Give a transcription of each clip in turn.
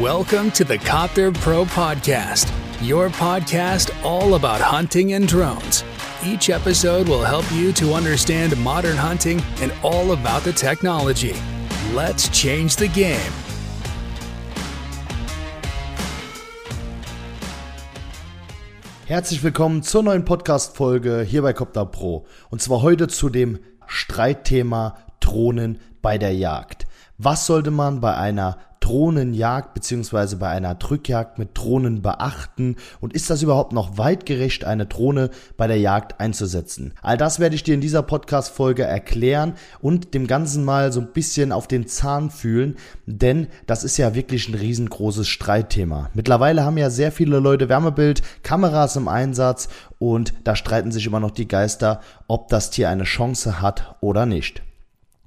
Welcome to the Copter Pro Podcast, your podcast all about hunting and drones. Each episode will help you to understand modern hunting and all about the technology. Let's change the game. Herzlich willkommen zur neuen Podcast-Folge hier bei Copter Pro. Und zwar heute zu dem Streitthema Drohnen bei der Jagd. Was sollte man bei einer Drohnenjagd beziehungsweise bei einer Drückjagd mit Drohnen beachten und ist das überhaupt noch weitgerecht, eine Drohne bei der Jagd einzusetzen? All das werde ich dir in dieser Podcast-Folge erklären und dem Ganzen mal so ein bisschen auf den Zahn fühlen, denn das ist ja wirklich ein riesengroßes Streitthema. Mittlerweile haben ja sehr viele Leute Wärmebild, Kameras im Einsatz und da streiten sich immer noch die Geister, ob das Tier eine Chance hat oder nicht.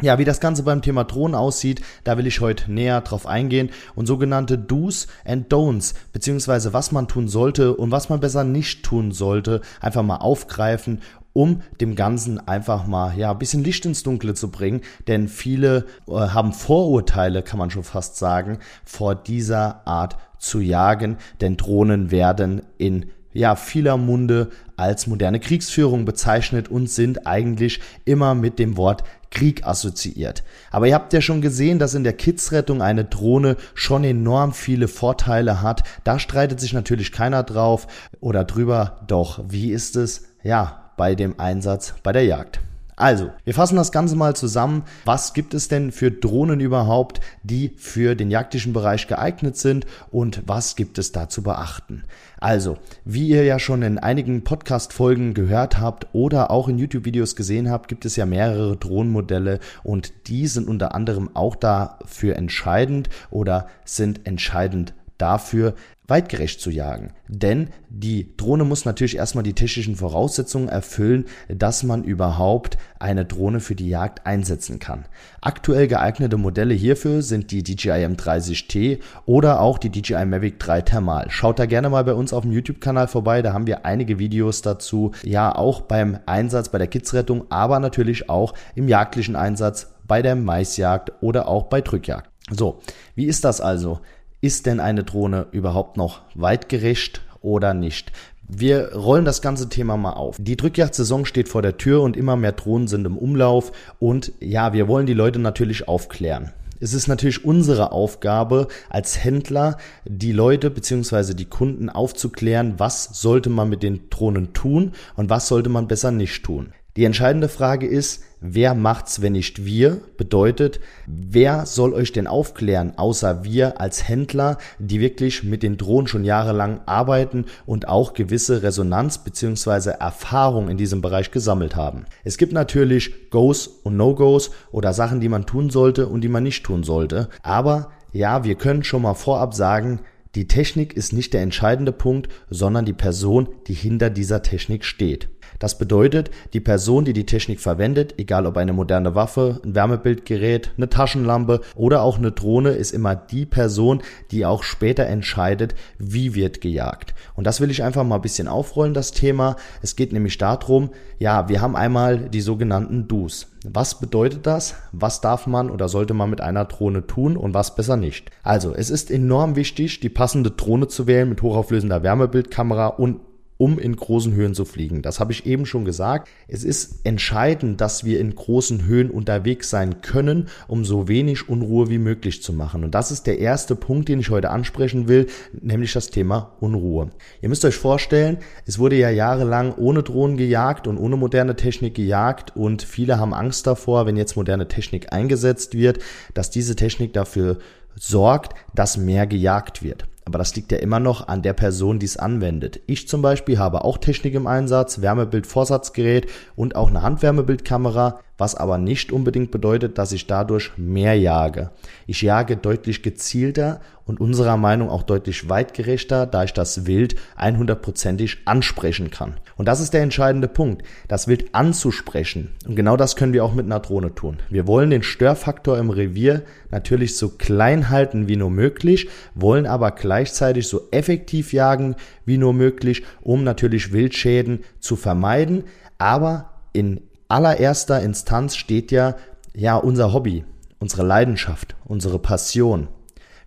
Ja, wie das Ganze beim Thema Drohnen aussieht, da will ich heute näher drauf eingehen. Und sogenannte Do's and Don'ts, beziehungsweise was man tun sollte und was man besser nicht tun sollte, einfach mal aufgreifen, um dem Ganzen einfach mal, ja, ein bisschen Licht ins Dunkle zu bringen, denn viele äh, haben Vorurteile, kann man schon fast sagen, vor dieser Art zu jagen, denn Drohnen werden in ja, vieler Munde als moderne Kriegsführung bezeichnet und sind eigentlich immer mit dem Wort Krieg assoziiert. Aber ihr habt ja schon gesehen, dass in der Kidsrettung eine Drohne schon enorm viele Vorteile hat. Da streitet sich natürlich keiner drauf oder drüber. Doch wie ist es, ja, bei dem Einsatz bei der Jagd? Also, wir fassen das Ganze mal zusammen. Was gibt es denn für Drohnen überhaupt, die für den jagdlichen Bereich geeignet sind und was gibt es da zu beachten? Also, wie ihr ja schon in einigen Podcast-Folgen gehört habt oder auch in YouTube-Videos gesehen habt, gibt es ja mehrere Drohnenmodelle und die sind unter anderem auch dafür entscheidend oder sind entscheidend dafür, weitgerecht zu jagen. Denn die Drohne muss natürlich erstmal die technischen Voraussetzungen erfüllen, dass man überhaupt eine Drohne für die Jagd einsetzen kann. Aktuell geeignete Modelle hierfür sind die DJI M30T oder auch die DJI Mavic 3 Thermal. Schaut da gerne mal bei uns auf dem YouTube-Kanal vorbei, da haben wir einige Videos dazu. Ja, auch beim Einsatz bei der Kidsrettung, aber natürlich auch im jagdlichen Einsatz bei der Maisjagd oder auch bei Drückjagd. So, wie ist das also? Ist denn eine Drohne überhaupt noch weitgerecht oder nicht? Wir rollen das ganze Thema mal auf. Die Drückjagdsaison steht vor der Tür und immer mehr Drohnen sind im Umlauf und ja, wir wollen die Leute natürlich aufklären. Es ist natürlich unsere Aufgabe als Händler, die Leute bzw. die Kunden aufzuklären, was sollte man mit den Drohnen tun und was sollte man besser nicht tun. Die entscheidende Frage ist, wer macht's, wenn nicht wir? Bedeutet, wer soll euch denn aufklären, außer wir als Händler, die wirklich mit den Drohnen schon jahrelang arbeiten und auch gewisse Resonanz bzw. Erfahrung in diesem Bereich gesammelt haben. Es gibt natürlich Goes und No-Goes oder Sachen, die man tun sollte und die man nicht tun sollte. Aber ja, wir können schon mal vorab sagen, die Technik ist nicht der entscheidende Punkt, sondern die Person, die hinter dieser Technik steht. Das bedeutet, die Person, die die Technik verwendet, egal ob eine moderne Waffe, ein Wärmebildgerät, eine Taschenlampe oder auch eine Drohne, ist immer die Person, die auch später entscheidet, wie wird gejagt. Und das will ich einfach mal ein bisschen aufrollen, das Thema. Es geht nämlich darum, ja, wir haben einmal die sogenannten Do's. Was bedeutet das? Was darf man oder sollte man mit einer Drohne tun und was besser nicht? Also, es ist enorm wichtig, die passende Drohne zu wählen mit hochauflösender Wärmebildkamera und um in großen Höhen zu fliegen. Das habe ich eben schon gesagt. Es ist entscheidend, dass wir in großen Höhen unterwegs sein können, um so wenig Unruhe wie möglich zu machen. Und das ist der erste Punkt, den ich heute ansprechen will, nämlich das Thema Unruhe. Ihr müsst euch vorstellen, es wurde ja jahrelang ohne Drohnen gejagt und ohne moderne Technik gejagt und viele haben Angst davor, wenn jetzt moderne Technik eingesetzt wird, dass diese Technik dafür sorgt, dass mehr gejagt wird. Aber das liegt ja immer noch an der Person, die es anwendet. Ich zum Beispiel habe auch Technik im Einsatz, Wärmebild-Vorsatzgerät und auch eine Handwärmebildkamera was aber nicht unbedingt bedeutet, dass ich dadurch mehr jage. Ich jage deutlich gezielter und unserer Meinung auch deutlich weitgerechter, da ich das Wild 100%ig ansprechen kann. Und das ist der entscheidende Punkt, das Wild anzusprechen. Und genau das können wir auch mit einer Drohne tun. Wir wollen den Störfaktor im Revier natürlich so klein halten wie nur möglich, wollen aber gleichzeitig so effektiv jagen wie nur möglich, um natürlich Wildschäden zu vermeiden, aber in allererster Instanz steht ja, ja, unser Hobby, unsere Leidenschaft, unsere Passion.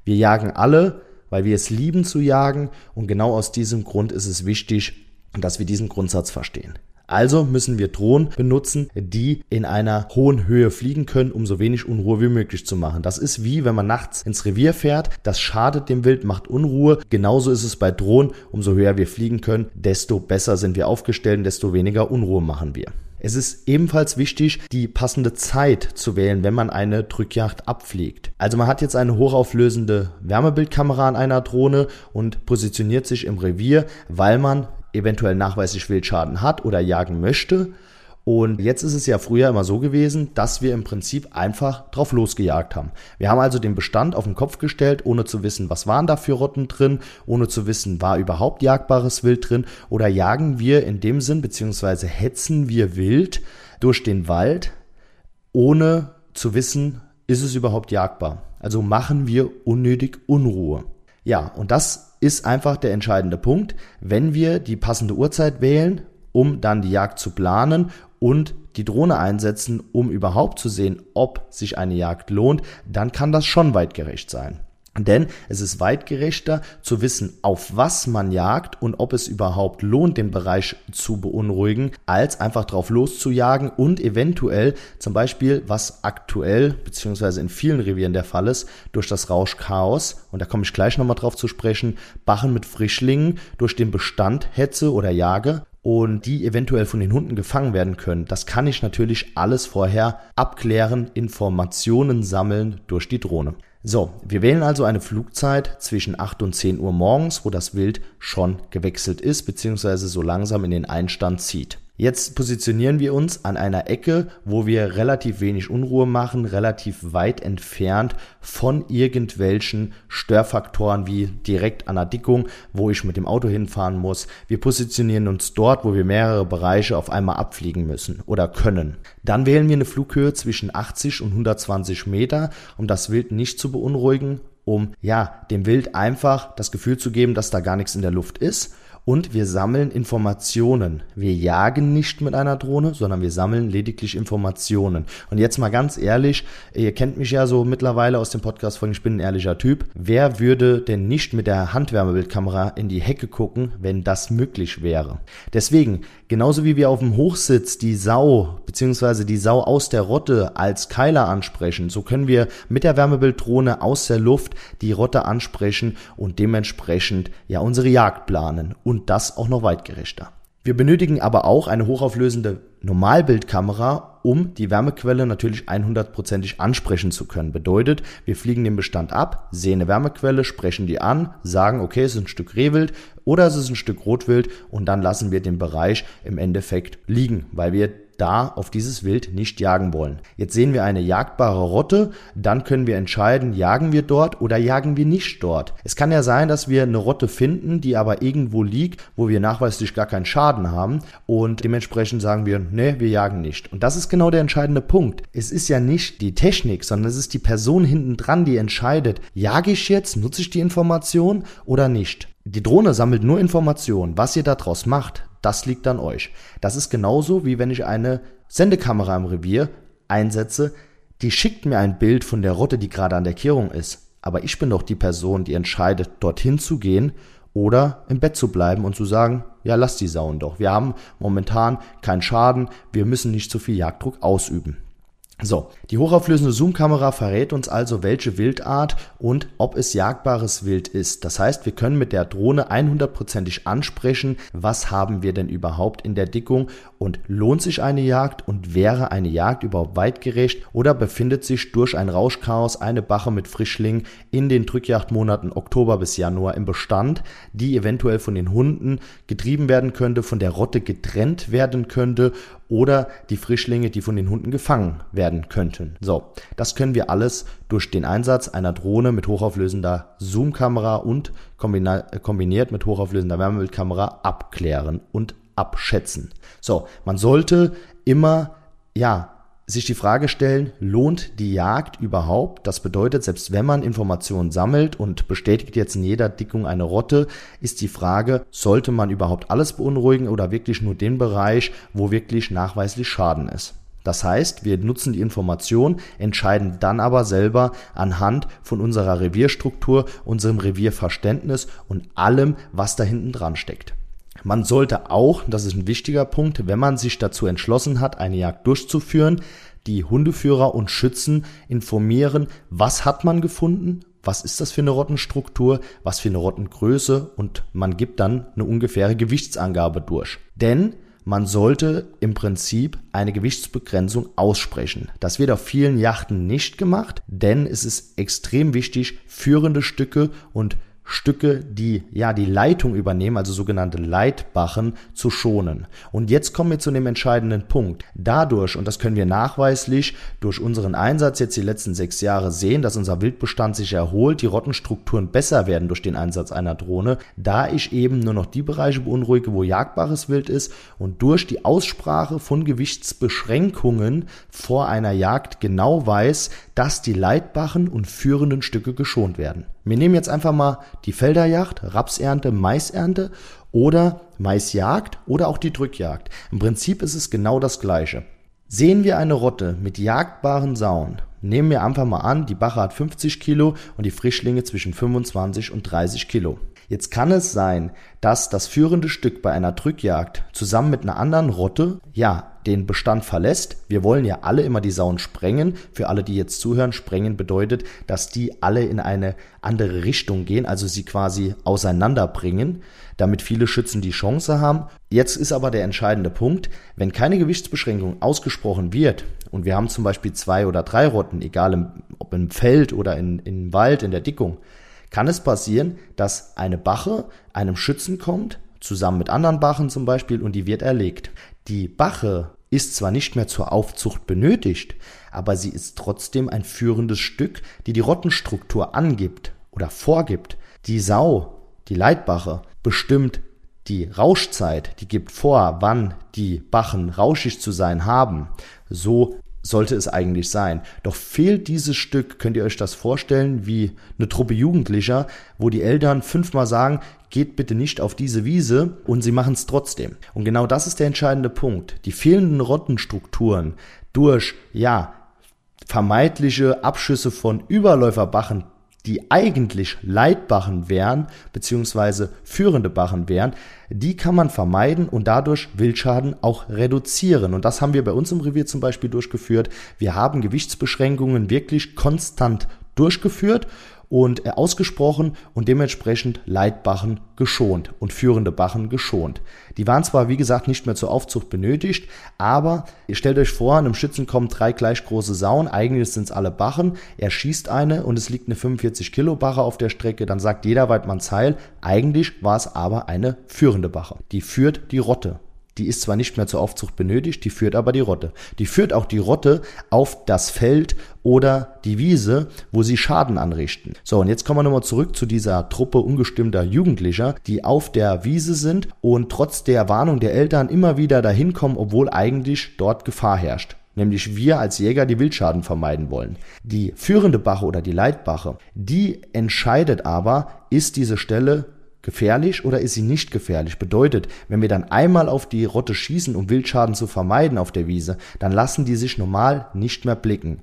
Wir jagen alle weil wir es lieben zu jagen und genau aus diesem Grund ist es wichtig, dass wir diesen Grundsatz verstehen. Also müssen wir Drohnen benutzen, die in einer hohen Höhe fliegen können, um so wenig Unruhe wie möglich zu machen. Das ist wie wenn man nachts ins Revier fährt, das schadet dem Wild, macht Unruhe. Genauso ist es bei Drohnen, umso höher wir fliegen können, desto besser sind wir aufgestellt, desto weniger Unruhe machen wir. Es ist ebenfalls wichtig, die passende Zeit zu wählen, wenn man eine Drückjagd abfliegt. Also man hat jetzt eine hochauflösende Wärmebildkamera an einer Drohne und positioniert sich im Revier, weil man eventuell nachweislich Wildschaden hat oder jagen möchte. Und jetzt ist es ja früher immer so gewesen, dass wir im Prinzip einfach drauf losgejagt haben. Wir haben also den Bestand auf den Kopf gestellt, ohne zu wissen, was waren da für Rotten drin, ohne zu wissen, war überhaupt jagbares Wild drin oder jagen wir in dem Sinn, beziehungsweise hetzen wir wild durch den Wald, ohne zu wissen, ist es überhaupt jagbar. Also machen wir unnötig Unruhe. Ja, und das ist einfach der entscheidende Punkt. Wenn wir die passende Uhrzeit wählen, um dann die Jagd zu planen und die Drohne einsetzen, um überhaupt zu sehen, ob sich eine Jagd lohnt, dann kann das schon weitgerecht sein. Denn es ist weit gerechter zu wissen, auf was man jagt und ob es überhaupt lohnt, den Bereich zu beunruhigen, als einfach drauf loszujagen und eventuell zum Beispiel, was aktuell beziehungsweise in vielen Revieren der Fall ist, durch das Rauschchaos, und da komme ich gleich nochmal drauf zu sprechen, Bachen mit Frischlingen durch den Bestand hetze oder jage und die eventuell von den Hunden gefangen werden können. Das kann ich natürlich alles vorher abklären, Informationen sammeln durch die Drohne. So, wir wählen also eine Flugzeit zwischen 8 und 10 Uhr morgens, wo das Wild schon gewechselt ist, beziehungsweise so langsam in den Einstand zieht. Jetzt positionieren wir uns an einer Ecke, wo wir relativ wenig Unruhe machen, relativ weit entfernt von irgendwelchen Störfaktoren wie direkt an der Dickung, wo ich mit dem Auto hinfahren muss. Wir positionieren uns dort, wo wir mehrere Bereiche auf einmal abfliegen müssen oder können. Dann wählen wir eine Flughöhe zwischen 80 und 120 Meter, um das Wild nicht zu beunruhigen, um ja dem Wild einfach das Gefühl zu geben, dass da gar nichts in der Luft ist und wir sammeln Informationen. Wir jagen nicht mit einer Drohne, sondern wir sammeln lediglich Informationen. Und jetzt mal ganz ehrlich, ihr kennt mich ja so mittlerweile aus dem Podcast von Ich bin ein ehrlicher Typ. Wer würde denn nicht mit der Handwärmebildkamera in die Hecke gucken, wenn das möglich wäre? Deswegen, genauso wie wir auf dem Hochsitz die Sau bzw. die Sau aus der Rotte als Keiler ansprechen, so können wir mit der Wärmebilddrohne aus der Luft die Rotte ansprechen und dementsprechend ja unsere Jagd planen und das auch noch weitgerechter. Wir benötigen aber auch eine hochauflösende Normalbildkamera, um die Wärmequelle natürlich 100%ig ansprechen zu können. Bedeutet, wir fliegen den Bestand ab, sehen eine Wärmequelle, sprechen die an, sagen, okay, es ist ein Stück Rehwild oder es ist ein Stück Rotwild und dann lassen wir den Bereich im Endeffekt liegen, weil wir da auf dieses Wild nicht jagen wollen. Jetzt sehen wir eine jagbare Rotte, dann können wir entscheiden, jagen wir dort oder jagen wir nicht dort. Es kann ja sein, dass wir eine Rotte finden, die aber irgendwo liegt, wo wir nachweislich gar keinen Schaden haben und dementsprechend sagen wir, nee, wir jagen nicht. Und das ist genau der entscheidende Punkt. Es ist ja nicht die Technik, sondern es ist die Person hinten dran, die entscheidet, jage ich jetzt, nutze ich die Information oder nicht. Die Drohne sammelt nur Informationen. Was ihr daraus macht, das liegt an euch. Das ist genauso wie wenn ich eine Sendekamera im Revier einsetze, die schickt mir ein Bild von der Rotte, die gerade an der Kehrung ist. Aber ich bin doch die Person, die entscheidet, dorthin zu gehen oder im Bett zu bleiben und zu sagen, ja, lass die Sauen doch. Wir haben momentan keinen Schaden, wir müssen nicht zu viel Jagddruck ausüben. So, die hochauflösende Zoom-Kamera verrät uns also, welche Wildart und ob es jagbares Wild ist. Das heißt, wir können mit der Drohne 100%ig ansprechen, was haben wir denn überhaupt in der Dickung und lohnt sich eine Jagd und wäre eine Jagd überhaupt weitgerecht oder befindet sich durch ein Rauschchaos eine Bache mit Frischlingen in den Drückjagdmonaten Oktober bis Januar im Bestand, die eventuell von den Hunden getrieben werden könnte, von der Rotte getrennt werden könnte oder die Frischlinge, die von den Hunden gefangen werden könnten. So, das können wir alles durch den Einsatz einer Drohne mit hochauflösender Zoom-Kamera und kombiniert mit hochauflösender Wärmebildkamera abklären und abschätzen. So, man sollte immer ja sich die Frage stellen, lohnt die Jagd überhaupt? Das bedeutet, selbst wenn man Informationen sammelt und bestätigt jetzt in jeder Dickung eine Rotte, ist die Frage, sollte man überhaupt alles beunruhigen oder wirklich nur den Bereich, wo wirklich nachweislich Schaden ist? Das heißt, wir nutzen die Information, entscheiden dann aber selber anhand von unserer Revierstruktur, unserem Revierverständnis und allem, was da hinten dran steckt. Man sollte auch, das ist ein wichtiger Punkt, wenn man sich dazu entschlossen hat, eine Jagd durchzuführen, die Hundeführer und Schützen informieren, was hat man gefunden, was ist das für eine Rottenstruktur, was für eine Rottengröße und man gibt dann eine ungefähre Gewichtsangabe durch. Denn man sollte im Prinzip eine Gewichtsbegrenzung aussprechen. Das wird auf vielen Yachten nicht gemacht, denn es ist extrem wichtig, führende Stücke und Stücke, die ja die Leitung übernehmen, also sogenannte Leitbachen, zu schonen. Und jetzt kommen wir zu dem entscheidenden Punkt. Dadurch, und das können wir nachweislich durch unseren Einsatz jetzt die letzten sechs Jahre sehen, dass unser Wildbestand sich erholt, die Rottenstrukturen besser werden durch den Einsatz einer Drohne, da ich eben nur noch die Bereiche beunruhige, wo jagbares Wild ist und durch die Aussprache von Gewichtsbeschränkungen vor einer Jagd genau weiß, dass die Leitbachen und führenden Stücke geschont werden. Wir nehmen jetzt einfach mal die Felderjagd, Rapsernte, Maisernte oder Maisjagd oder auch die Drückjagd. Im Prinzip ist es genau das gleiche. Sehen wir eine Rotte mit jagdbaren Sauen, nehmen wir einfach mal an, die Bache hat 50 Kilo und die Frischlinge zwischen 25 und 30 Kilo. Jetzt kann es sein, dass das führende Stück bei einer Drückjagd zusammen mit einer anderen Rotte, ja, den Bestand verlässt. Wir wollen ja alle immer die Sauen sprengen. Für alle, die jetzt zuhören, sprengen bedeutet, dass die alle in eine andere Richtung gehen, also sie quasi auseinanderbringen, damit viele Schützen die Chance haben. Jetzt ist aber der entscheidende Punkt, wenn keine Gewichtsbeschränkung ausgesprochen wird und wir haben zum Beispiel zwei oder drei Rotten, egal ob im Feld oder in, im Wald, in der Dickung, kann es passieren, dass eine Bache einem Schützen kommt, zusammen mit anderen Bachen zum Beispiel, und die wird erlegt. Die Bache ist zwar nicht mehr zur Aufzucht benötigt, aber sie ist trotzdem ein führendes Stück, die die Rottenstruktur angibt oder vorgibt. Die Sau, die Leitbache, bestimmt die Rauschzeit, die gibt vor, wann die Bachen rauschig zu sein haben. So sollte es eigentlich sein. Doch fehlt dieses Stück, könnt ihr euch das vorstellen, wie eine Truppe Jugendlicher, wo die Eltern fünfmal sagen, geht bitte nicht auf diese Wiese und sie machen es trotzdem. Und genau das ist der entscheidende Punkt. Die fehlenden Rottenstrukturen durch, ja, vermeintliche Abschüsse von Überläuferbachen die eigentlich Leitbachen wären, beziehungsweise führende Bachen wären, die kann man vermeiden und dadurch Wildschaden auch reduzieren. Und das haben wir bei uns im Revier zum Beispiel durchgeführt. Wir haben Gewichtsbeschränkungen wirklich konstant durchgeführt und äh, ausgesprochen und dementsprechend Leitbachen geschont und führende Bachen geschont. Die waren zwar, wie gesagt, nicht mehr zur Aufzucht benötigt, aber ihr stellt euch vor, einem Schützen kommen drei gleich große Sauen, eigentlich sind es alle Bachen, er schießt eine und es liegt eine 45 Kilo Bache auf der Strecke, dann sagt jeder Weidmanns Heil, eigentlich war es aber eine führende Bache. Die führt die Rotte. Die ist zwar nicht mehr zur Aufzucht benötigt, die führt aber die Rotte. Die führt auch die Rotte auf das Feld oder die Wiese, wo sie Schaden anrichten. So, und jetzt kommen wir nochmal zurück zu dieser Truppe ungestimmter Jugendlicher, die auf der Wiese sind und trotz der Warnung der Eltern immer wieder dahin kommen, obwohl eigentlich dort Gefahr herrscht nämlich wir als Jäger die Wildschaden vermeiden wollen. Die führende Bache oder die Leitbache, die entscheidet aber, ist diese Stelle gefährlich oder ist sie nicht gefährlich? Bedeutet, wenn wir dann einmal auf die Rotte schießen, um Wildschaden zu vermeiden auf der Wiese, dann lassen die sich normal nicht mehr blicken.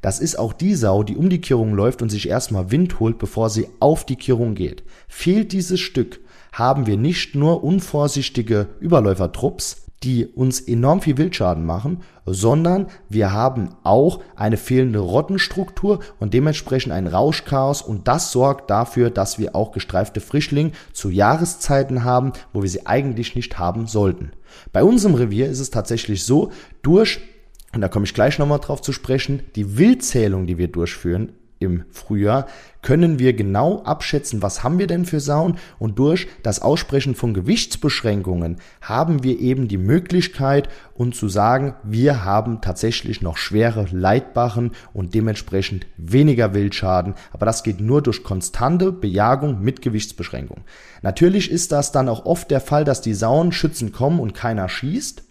Das ist auch die Sau, die um die Kirrung läuft und sich erstmal Wind holt, bevor sie auf die Kirrung geht. Fehlt dieses Stück, haben wir nicht nur unvorsichtige Überläufertrupps, die uns enorm viel Wildschaden machen, sondern wir haben auch eine fehlende Rottenstruktur und dementsprechend ein Rauschchaos und das sorgt dafür, dass wir auch gestreifte Frischlinge zu Jahreszeiten haben, wo wir sie eigentlich nicht haben sollten. Bei unserem Revier ist es tatsächlich so, durch und da komme ich gleich nochmal drauf zu sprechen, die Wildzählung, die wir durchführen, im Frühjahr, können wir genau abschätzen, was haben wir denn für Sauen und durch das Aussprechen von Gewichtsbeschränkungen haben wir eben die Möglichkeit, uns zu sagen, wir haben tatsächlich noch schwere Leitbachen und dementsprechend weniger Wildschaden, aber das geht nur durch konstante Bejagung mit Gewichtsbeschränkung. Natürlich ist das dann auch oft der Fall, dass die Sauen schützen kommen und keiner schießt.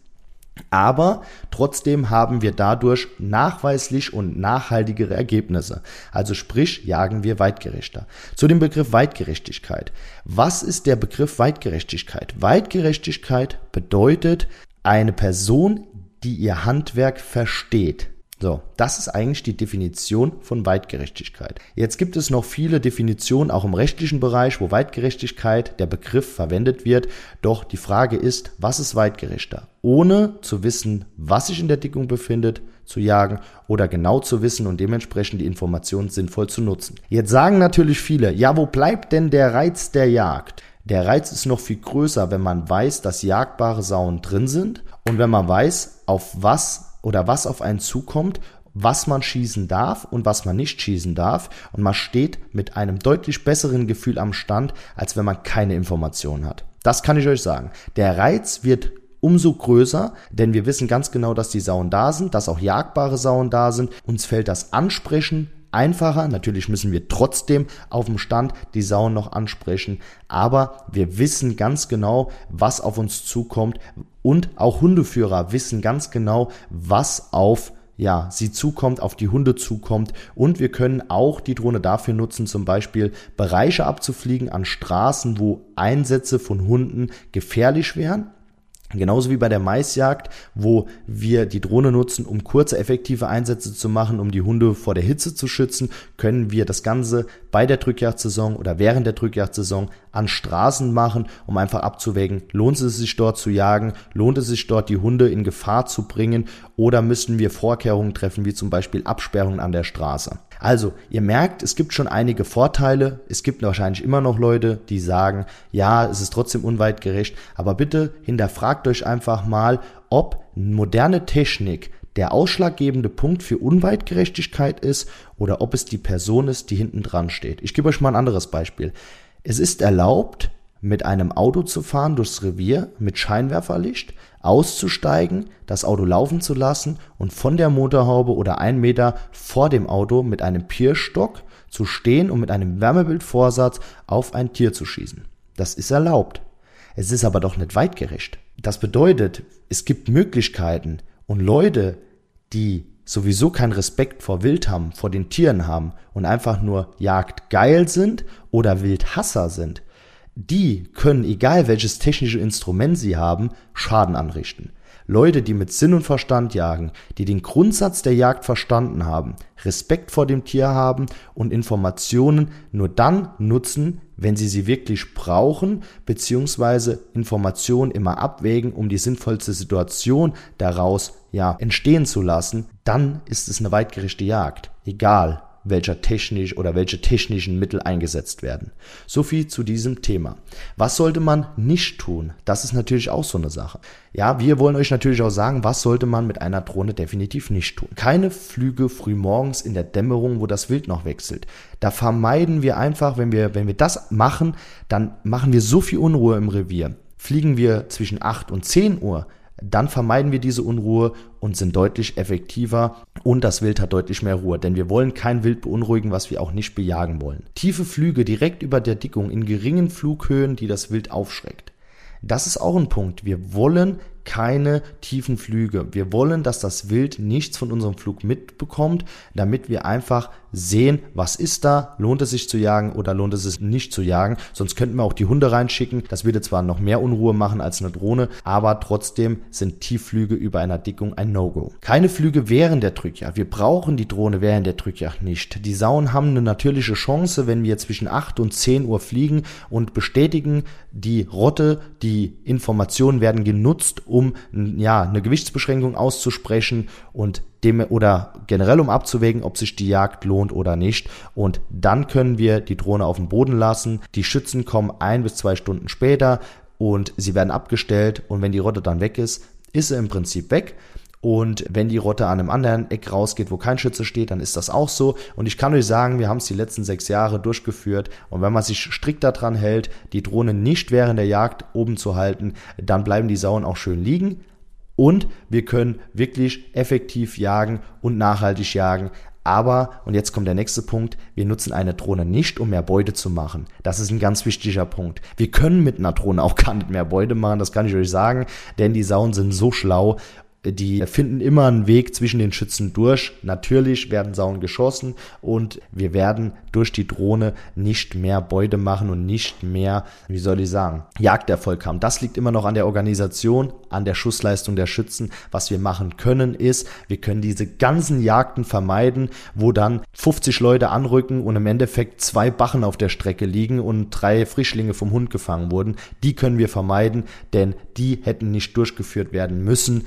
Aber trotzdem haben wir dadurch nachweislich und nachhaltigere Ergebnisse. Also sprich, jagen wir weitgerechter. Zu dem Begriff Weitgerechtigkeit. Was ist der Begriff Weitgerechtigkeit? Weitgerechtigkeit bedeutet, eine Person die ihr Handwerk versteht. So, das ist eigentlich die Definition von Weitgerechtigkeit. Jetzt gibt es noch viele Definitionen, auch im rechtlichen Bereich, wo Weitgerechtigkeit der Begriff verwendet wird. Doch die Frage ist, was ist weitgerechter? Ohne zu wissen, was sich in der Dickung befindet, zu jagen oder genau zu wissen und dementsprechend die Informationen sinnvoll zu nutzen. Jetzt sagen natürlich viele, ja, wo bleibt denn der Reiz der Jagd? Der Reiz ist noch viel größer, wenn man weiß, dass jagbare Sauen drin sind und wenn man weiß, auf was oder was auf einen zukommt, was man schießen darf und was man nicht schießen darf. Und man steht mit einem deutlich besseren Gefühl am Stand, als wenn man keine Informationen hat. Das kann ich euch sagen. Der Reiz wird umso größer, denn wir wissen ganz genau, dass die Sauen da sind, dass auch jagbare Sauen da sind. Uns fällt das Ansprechen einfacher. Natürlich müssen wir trotzdem auf dem Stand die Sauen noch ansprechen, aber wir wissen ganz genau, was auf uns zukommt und auch Hundeführer wissen ganz genau, was auf ja, sie zukommt, auf die Hunde zukommt. Und wir können auch die Drohne dafür nutzen, zum Beispiel Bereiche abzufliegen an Straßen, wo Einsätze von Hunden gefährlich wären. Genauso wie bei der Maisjagd, wo wir die Drohne nutzen, um kurze, effektive Einsätze zu machen, um die Hunde vor der Hitze zu schützen, können wir das Ganze bei der Drückjagdsaison oder während der Drückjagdsaison an Straßen machen, um einfach abzuwägen, lohnt es sich dort zu jagen, lohnt es sich dort die Hunde in Gefahr zu bringen oder müssen wir Vorkehrungen treffen, wie zum Beispiel Absperrungen an der Straße. Also, ihr merkt, es gibt schon einige Vorteile. Es gibt wahrscheinlich immer noch Leute, die sagen, ja, es ist trotzdem unweitgerecht. Aber bitte hinterfragt euch einfach mal, ob moderne Technik der ausschlaggebende Punkt für Unweitgerechtigkeit ist oder ob es die Person ist, die hinten dran steht. Ich gebe euch mal ein anderes Beispiel. Es ist erlaubt, mit einem Auto zu fahren durchs Revier mit Scheinwerferlicht, auszusteigen, das Auto laufen zu lassen und von der Motorhaube oder einen Meter vor dem Auto mit einem Pierstock zu stehen und mit einem Wärmebildvorsatz auf ein Tier zu schießen. Das ist erlaubt. Es ist aber doch nicht weitgerecht. Das bedeutet, es gibt Möglichkeiten und Leute, die sowieso keinen Respekt vor Wild haben, vor den Tieren haben und einfach nur jagdgeil sind oder Wildhasser sind, die können, egal welches technische Instrument sie haben, Schaden anrichten. Leute, die mit Sinn und Verstand jagen, die den Grundsatz der Jagd verstanden haben, Respekt vor dem Tier haben und Informationen nur dann nutzen, wenn sie sie wirklich brauchen, beziehungsweise Informationen immer abwägen, um die sinnvollste Situation daraus ja entstehen zu lassen, dann ist es eine weitgerechte Jagd. Egal, welcher technisch oder welche technischen Mittel eingesetzt werden. So viel zu diesem Thema. Was sollte man nicht tun? Das ist natürlich auch so eine Sache. Ja, wir wollen euch natürlich auch sagen, was sollte man mit einer Drohne definitiv nicht tun. Keine Flüge früh morgens in der Dämmerung, wo das Wild noch wechselt. Da vermeiden wir einfach, wenn wir, wenn wir das machen, dann machen wir so viel Unruhe im Revier. Fliegen wir zwischen 8 und 10 Uhr, dann vermeiden wir diese Unruhe und sind deutlich effektiver und das Wild hat deutlich mehr Ruhe, denn wir wollen kein Wild beunruhigen, was wir auch nicht bejagen wollen. Tiefe Flüge direkt über der Dickung in geringen Flughöhen, die das Wild aufschreckt. Das ist auch ein Punkt. Wir wollen keine tiefen Flüge. Wir wollen, dass das Wild nichts von unserem Flug mitbekommt, damit wir einfach sehen, was ist da, lohnt es sich zu jagen oder lohnt es sich nicht zu jagen. Sonst könnten wir auch die Hunde reinschicken. Das würde zwar noch mehr Unruhe machen als eine Drohne, aber trotzdem sind Tiefflüge über einer Dickung ein No-Go. Keine Flüge während der Drückjagd. Wir brauchen die Drohne während der Drückjagd nicht. Die Sauen haben eine natürliche Chance, wenn wir zwischen 8 und 10 Uhr fliegen und bestätigen die Rotte, die Informationen werden genutzt, um ja, eine Gewichtsbeschränkung auszusprechen und dem oder generell um abzuwägen, ob sich die Jagd lohnt oder nicht. Und dann können wir die Drohne auf den Boden lassen. Die Schützen kommen ein bis zwei Stunden später und sie werden abgestellt. Und wenn die Rotte dann weg ist, ist sie im Prinzip weg. Und wenn die Rotte an einem anderen Eck rausgeht, wo kein Schütze steht, dann ist das auch so. Und ich kann euch sagen, wir haben es die letzten sechs Jahre durchgeführt. Und wenn man sich strikt daran hält, die Drohne nicht während der Jagd oben zu halten, dann bleiben die Sauen auch schön liegen. Und wir können wirklich effektiv jagen und nachhaltig jagen. Aber, und jetzt kommt der nächste Punkt, wir nutzen eine Drohne nicht, um mehr Beute zu machen. Das ist ein ganz wichtiger Punkt. Wir können mit einer Drohne auch gar nicht mehr Beute machen, das kann ich euch sagen, denn die Sauen sind so schlau die finden immer einen Weg zwischen den Schützen durch. Natürlich werden Sauen geschossen und wir werden durch die Drohne nicht mehr Beute machen und nicht mehr, wie soll ich sagen, Jagderfolg haben. Das liegt immer noch an der Organisation, an der Schussleistung der Schützen. Was wir machen können ist, wir können diese ganzen Jagden vermeiden, wo dann 50 Leute anrücken und im Endeffekt zwei Bachen auf der Strecke liegen und drei Frischlinge vom Hund gefangen wurden. Die können wir vermeiden, denn die hätten nicht durchgeführt werden müssen,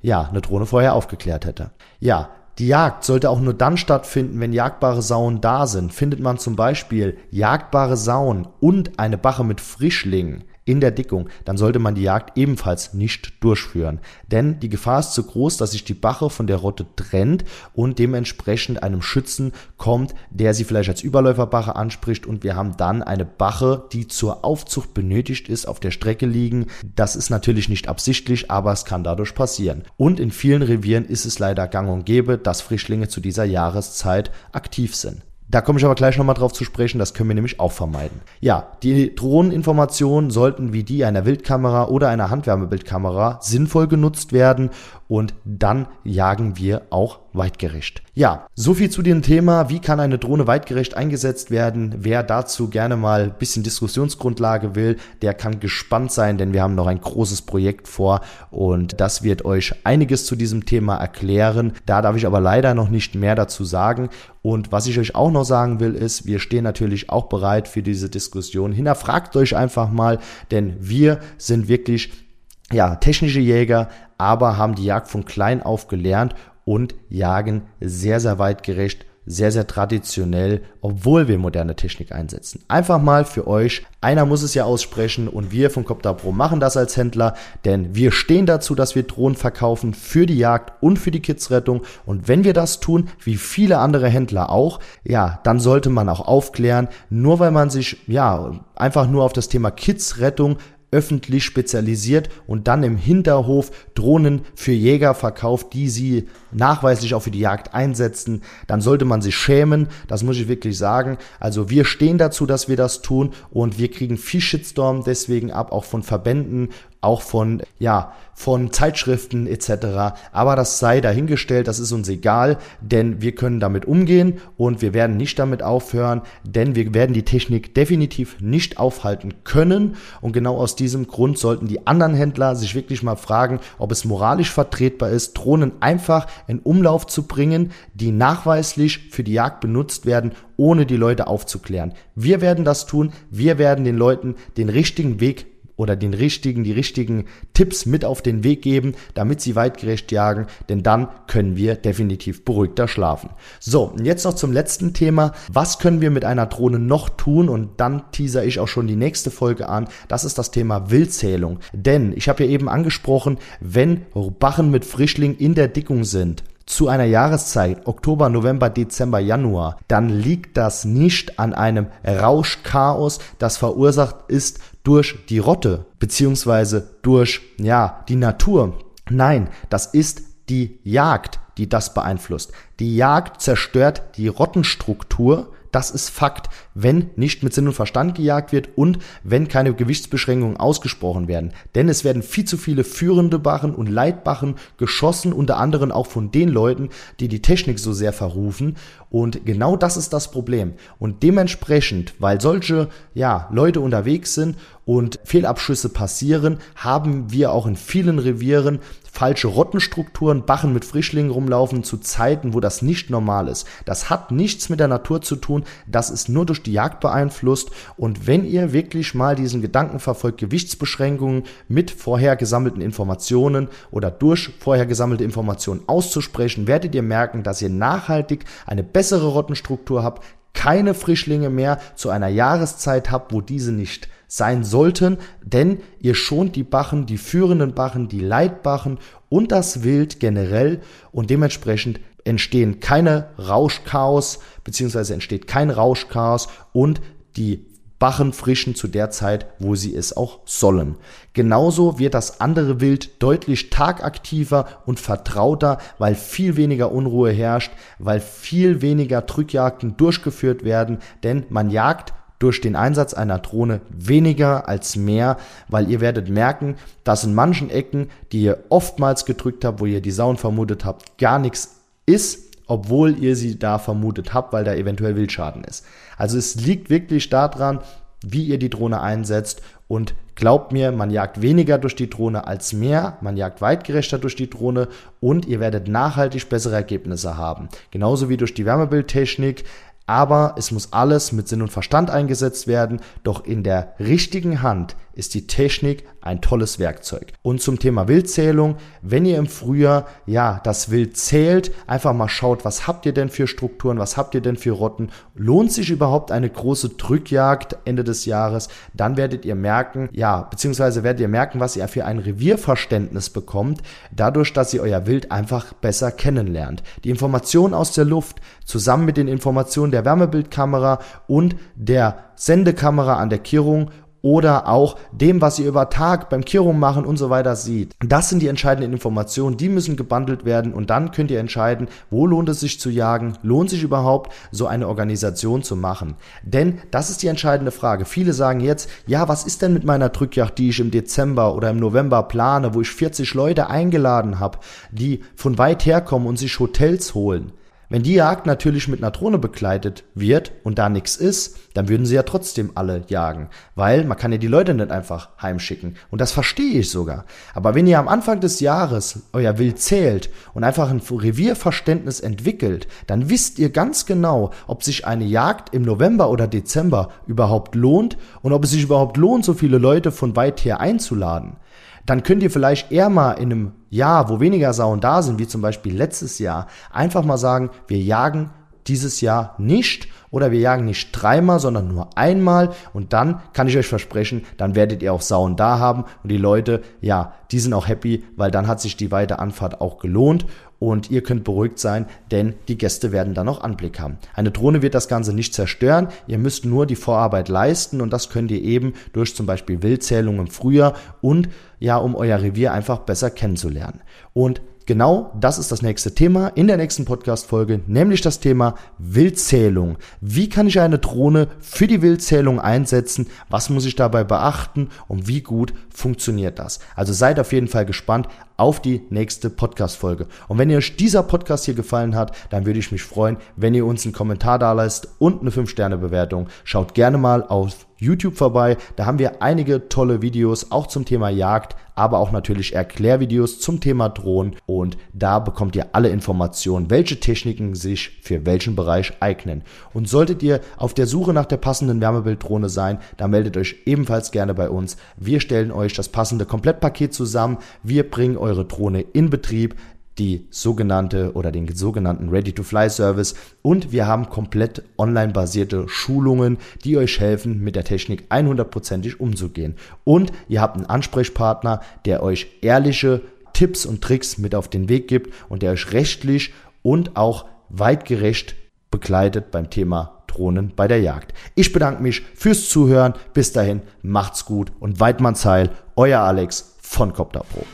ja eine Drohne vorher aufgeklärt hätte. Ja, die Jagd sollte auch nur dann stattfinden, wenn jagdbare Sauen da sind. Findet man zum Beispiel jagdbare Sauen und eine Bache mit Frischlingen, in der Dickung, dann sollte man die Jagd ebenfalls nicht durchführen. Denn die Gefahr ist zu groß, dass sich die Bache von der Rotte trennt und dementsprechend einem Schützen kommt, der sie vielleicht als Überläuferbache anspricht und wir haben dann eine Bache, die zur Aufzucht benötigt ist, auf der Strecke liegen. Das ist natürlich nicht absichtlich, aber es kann dadurch passieren. Und in vielen Revieren ist es leider gang und gäbe, dass Frischlinge zu dieser Jahreszeit aktiv sind. Da komme ich aber gleich nochmal drauf zu sprechen, das können wir nämlich auch vermeiden. Ja, die Drohneninformationen sollten wie die einer Wildkamera oder einer Handwärmebildkamera sinnvoll genutzt werden und dann jagen wir auch weitgerecht. Ja, so viel zu dem Thema, wie kann eine Drohne weitgerecht eingesetzt werden. Wer dazu gerne mal ein bisschen Diskussionsgrundlage will, der kann gespannt sein, denn wir haben noch ein großes Projekt vor und das wird euch einiges zu diesem Thema erklären. Da darf ich aber leider noch nicht mehr dazu sagen. Und was ich euch auch noch sagen will, ist, wir stehen natürlich auch bereit für diese Diskussion. Hinterfragt euch einfach mal, denn wir sind wirklich ja, technische Jäger, aber haben die Jagd von klein auf gelernt und jagen sehr, sehr weitgerecht, sehr, sehr traditionell, obwohl wir moderne Technik einsetzen. Einfach mal für euch. Einer muss es ja aussprechen und wir von Copter Pro machen das als Händler, denn wir stehen dazu, dass wir Drohnen verkaufen für die Jagd und für die Kidsrettung. Und wenn wir das tun, wie viele andere Händler auch, ja, dann sollte man auch aufklären. Nur weil man sich, ja, einfach nur auf das Thema Kidsrettung öffentlich spezialisiert und dann im Hinterhof Drohnen für Jäger verkauft, die sie nachweislich auch für die Jagd einsetzen, dann sollte man sich schämen. Das muss ich wirklich sagen. Also wir stehen dazu, dass wir das tun und wir kriegen viel Shitstorm deswegen ab, auch von Verbänden, auch von, ja, von Zeitschriften etc. Aber das sei dahingestellt, das ist uns egal, denn wir können damit umgehen und wir werden nicht damit aufhören, denn wir werden die Technik definitiv nicht aufhalten können. Und genau aus diesem Grund sollten die anderen Händler sich wirklich mal fragen, ob es moralisch vertretbar ist, Drohnen einfach in Umlauf zu bringen, die nachweislich für die Jagd benutzt werden, ohne die Leute aufzuklären. Wir werden das tun. Wir werden den Leuten den richtigen Weg oder den richtigen, die richtigen Tipps mit auf den Weg geben, damit sie weitgerecht jagen, denn dann können wir definitiv beruhigter schlafen. So, und jetzt noch zum letzten Thema. Was können wir mit einer Drohne noch tun? Und dann teaser ich auch schon die nächste Folge an. Das ist das Thema Wildzählung. Denn ich habe ja eben angesprochen, wenn Bachen mit Frischling in der Dickung sind, zu einer Jahreszeit, Oktober, November, Dezember, Januar, dann liegt das nicht an einem Rauschchaos, das verursacht ist durch die Rotte, beziehungsweise durch, ja, die Natur. Nein, das ist die Jagd, die das beeinflusst. Die Jagd zerstört die Rottenstruktur das ist Fakt, wenn nicht mit Sinn und Verstand gejagt wird und wenn keine Gewichtsbeschränkungen ausgesprochen werden. Denn es werden viel zu viele führende Bachen und Leitbachen geschossen, unter anderem auch von den Leuten, die die Technik so sehr verrufen. Und genau das ist das Problem. Und dementsprechend, weil solche ja, Leute unterwegs sind und Fehlabschüsse passieren, haben wir auch in vielen Revieren falsche Rottenstrukturen, Bachen mit Frischlingen rumlaufen zu Zeiten, wo das nicht normal ist. Das hat nichts mit der Natur zu tun, das ist nur durch die Jagd beeinflusst. Und wenn ihr wirklich mal diesen Gedanken verfolgt, Gewichtsbeschränkungen mit vorher gesammelten Informationen oder durch vorher gesammelte Informationen auszusprechen, werdet ihr merken, dass ihr nachhaltig eine bessere Rottenstruktur habt, keine Frischlinge mehr zu einer Jahreszeit habt, wo diese nicht sein sollten, denn ihr schont die Bachen, die führenden Bachen, die Leitbachen und das Wild generell. Und dementsprechend entstehen keine Rauschchaos beziehungsweise entsteht kein Rauschchaos und die Bachen frischen zu der Zeit, wo sie es auch sollen. Genauso wird das andere Wild deutlich tagaktiver und vertrauter, weil viel weniger Unruhe herrscht, weil viel weniger Drückjagden durchgeführt werden, denn man jagt durch den Einsatz einer Drohne weniger als mehr, weil ihr werdet merken, dass in manchen Ecken, die ihr oftmals gedrückt habt, wo ihr die Sauen vermutet habt, gar nichts ist, obwohl ihr sie da vermutet habt, weil da eventuell Wildschaden ist. Also es liegt wirklich daran, wie ihr die Drohne einsetzt. Und glaubt mir, man jagt weniger durch die Drohne als mehr, man jagt weitgerechter durch die Drohne. Und ihr werdet nachhaltig bessere Ergebnisse haben. Genauso wie durch die Wärmebildtechnik. Aber es muss alles mit Sinn und Verstand eingesetzt werden, doch in der richtigen Hand ist die Technik ein tolles Werkzeug. Und zum Thema Wildzählung, wenn ihr im Frühjahr ja das Wild zählt, einfach mal schaut, was habt ihr denn für Strukturen, was habt ihr denn für Rotten, lohnt sich überhaupt eine große Drückjagd Ende des Jahres, dann werdet ihr merken, ja, beziehungsweise werdet ihr merken, was ihr für ein Revierverständnis bekommt, dadurch, dass ihr euer Wild einfach besser kennenlernt. Die Informationen aus der Luft zusammen mit den Informationen der Wärmebildkamera und der Sendekamera an der Kirrung oder auch dem, was ihr über Tag beim Kirrum machen und so weiter sieht. Das sind die entscheidenden Informationen, die müssen gebundelt werden und dann könnt ihr entscheiden, wo lohnt es sich zu jagen, lohnt sich überhaupt so eine Organisation zu machen. Denn das ist die entscheidende Frage. Viele sagen jetzt, ja, was ist denn mit meiner Drückjagd, die ich im Dezember oder im November plane, wo ich 40 Leute eingeladen habe, die von weit herkommen und sich Hotels holen. Wenn die Jagd natürlich mit einer Drohne begleitet wird und da nichts ist, dann würden sie ja trotzdem alle jagen, weil man kann ja die Leute nicht einfach heimschicken. Und das verstehe ich sogar. Aber wenn ihr am Anfang des Jahres euer Wild zählt und einfach ein Revierverständnis entwickelt, dann wisst ihr ganz genau, ob sich eine Jagd im November oder Dezember überhaupt lohnt und ob es sich überhaupt lohnt, so viele Leute von weit her einzuladen dann könnt ihr vielleicht eher mal in einem Jahr, wo weniger Sauen da sind, wie zum Beispiel letztes Jahr, einfach mal sagen, wir jagen dieses Jahr nicht oder wir jagen nicht dreimal, sondern nur einmal und dann kann ich euch versprechen, dann werdet ihr auch Sauen da haben und die Leute, ja, die sind auch happy, weil dann hat sich die weite Anfahrt auch gelohnt und ihr könnt beruhigt sein, denn die Gäste werden dann auch Anblick haben. Eine Drohne wird das Ganze nicht zerstören, ihr müsst nur die Vorarbeit leisten und das könnt ihr eben durch zum Beispiel Wildzählung im Frühjahr und ja, um euer Revier einfach besser kennenzulernen. Und Genau das ist das nächste Thema in der nächsten Podcast-Folge, nämlich das Thema Wildzählung. Wie kann ich eine Drohne für die Wildzählung einsetzen? Was muss ich dabei beachten? Und wie gut funktioniert das? Also seid auf jeden Fall gespannt auf die nächste Podcast-Folge. Und wenn euch dieser Podcast hier gefallen hat, dann würde ich mich freuen, wenn ihr uns einen Kommentar da lasst und eine 5-Sterne-Bewertung. Schaut gerne mal auf YouTube vorbei. Da haben wir einige tolle Videos auch zum Thema Jagd, aber auch natürlich Erklärvideos zum Thema Drohnen und da bekommt ihr alle Informationen, welche Techniken sich für welchen Bereich eignen. Und solltet ihr auf der Suche nach der passenden Wärmebilddrohne sein, dann meldet euch ebenfalls gerne bei uns. Wir stellen euch das passende Komplettpaket zusammen. Wir bringen eure Drohne in Betrieb die sogenannte oder den sogenannten Ready-to-Fly-Service und wir haben komplett online basierte Schulungen, die euch helfen, mit der Technik 100%ig umzugehen. Und ihr habt einen Ansprechpartner, der euch ehrliche Tipps und Tricks mit auf den Weg gibt und der euch rechtlich und auch weitgerecht begleitet beim Thema Drohnen bei der Jagd. Ich bedanke mich fürs Zuhören. Bis dahin, macht's gut und Weidmanns Heil. Euer Alex von Copter Pro.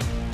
Thank you.